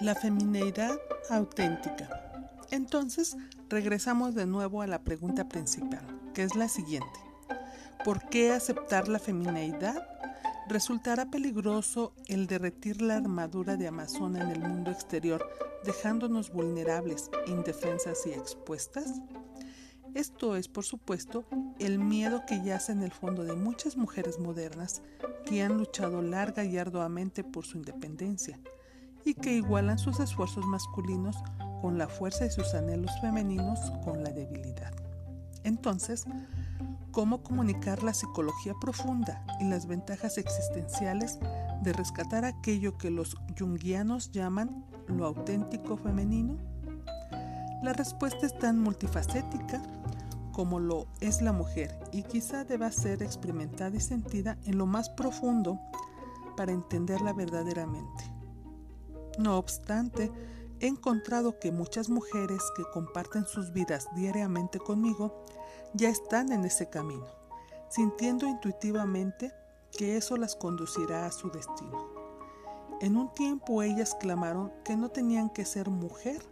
La femineidad auténtica. Entonces, regresamos de nuevo a la pregunta principal, que es la siguiente. ¿Por qué aceptar la femineidad? ¿Resultará peligroso el derretir la armadura de Amazona en el mundo exterior, dejándonos vulnerables, indefensas y expuestas? Esto es, por supuesto, el miedo que yace en el fondo de muchas mujeres modernas que han luchado larga y arduamente por su independencia y que igualan sus esfuerzos masculinos con la fuerza y sus anhelos femeninos con la debilidad. Entonces, ¿cómo comunicar la psicología profunda y las ventajas existenciales de rescatar aquello que los junguianos llaman lo auténtico femenino? La respuesta es tan multifacética como lo es la mujer y quizá deba ser experimentada y sentida en lo más profundo para entenderla verdaderamente. No obstante, he encontrado que muchas mujeres que comparten sus vidas diariamente conmigo ya están en ese camino, sintiendo intuitivamente que eso las conducirá a su destino. En un tiempo ellas clamaron que no tenían que ser mujer,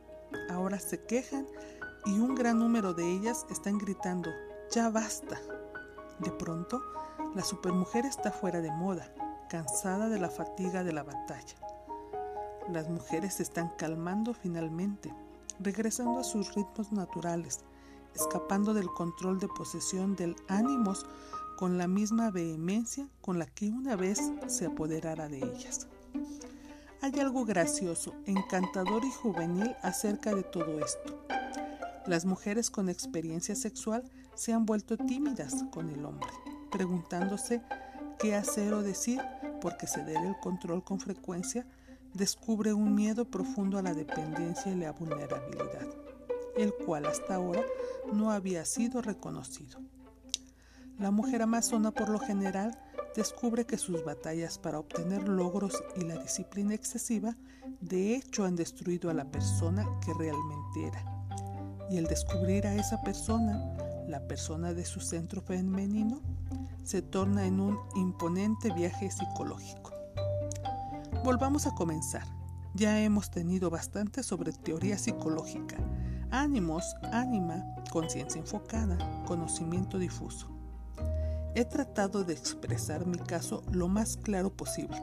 ahora se quejan y un gran número de ellas están gritando, ya basta. De pronto, la supermujer está fuera de moda, cansada de la fatiga de la batalla. Las mujeres se están calmando finalmente, regresando a sus ritmos naturales, escapando del control de posesión del ánimos con la misma vehemencia con la que una vez se apoderara de ellas. Hay algo gracioso, encantador y juvenil acerca de todo esto. Las mujeres con experiencia sexual se han vuelto tímidas con el hombre, preguntándose qué hacer o decir porque ceder el control con frecuencia descubre un miedo profundo a la dependencia y la vulnerabilidad, el cual hasta ahora no había sido reconocido. La mujer amazona por lo general descubre que sus batallas para obtener logros y la disciplina excesiva de hecho han destruido a la persona que realmente era. Y el descubrir a esa persona, la persona de su centro femenino, se torna en un imponente viaje psicológico. Volvamos a comenzar. Ya hemos tenido bastante sobre teoría psicológica, ánimos, ánima, conciencia enfocada, conocimiento difuso. He tratado de expresar mi caso lo más claro posible,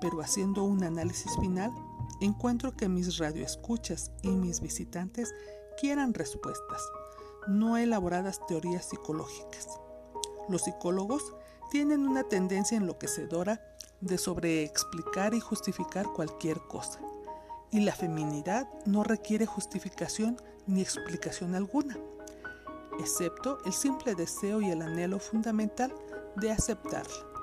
pero haciendo un análisis final, encuentro que mis radioescuchas y mis visitantes quieran respuestas, no elaboradas teorías psicológicas. Los psicólogos tienen una tendencia enloquecedora de sobreexplicar y justificar cualquier cosa. Y la feminidad no requiere justificación ni explicación alguna, excepto el simple deseo y el anhelo fundamental de aceptarla.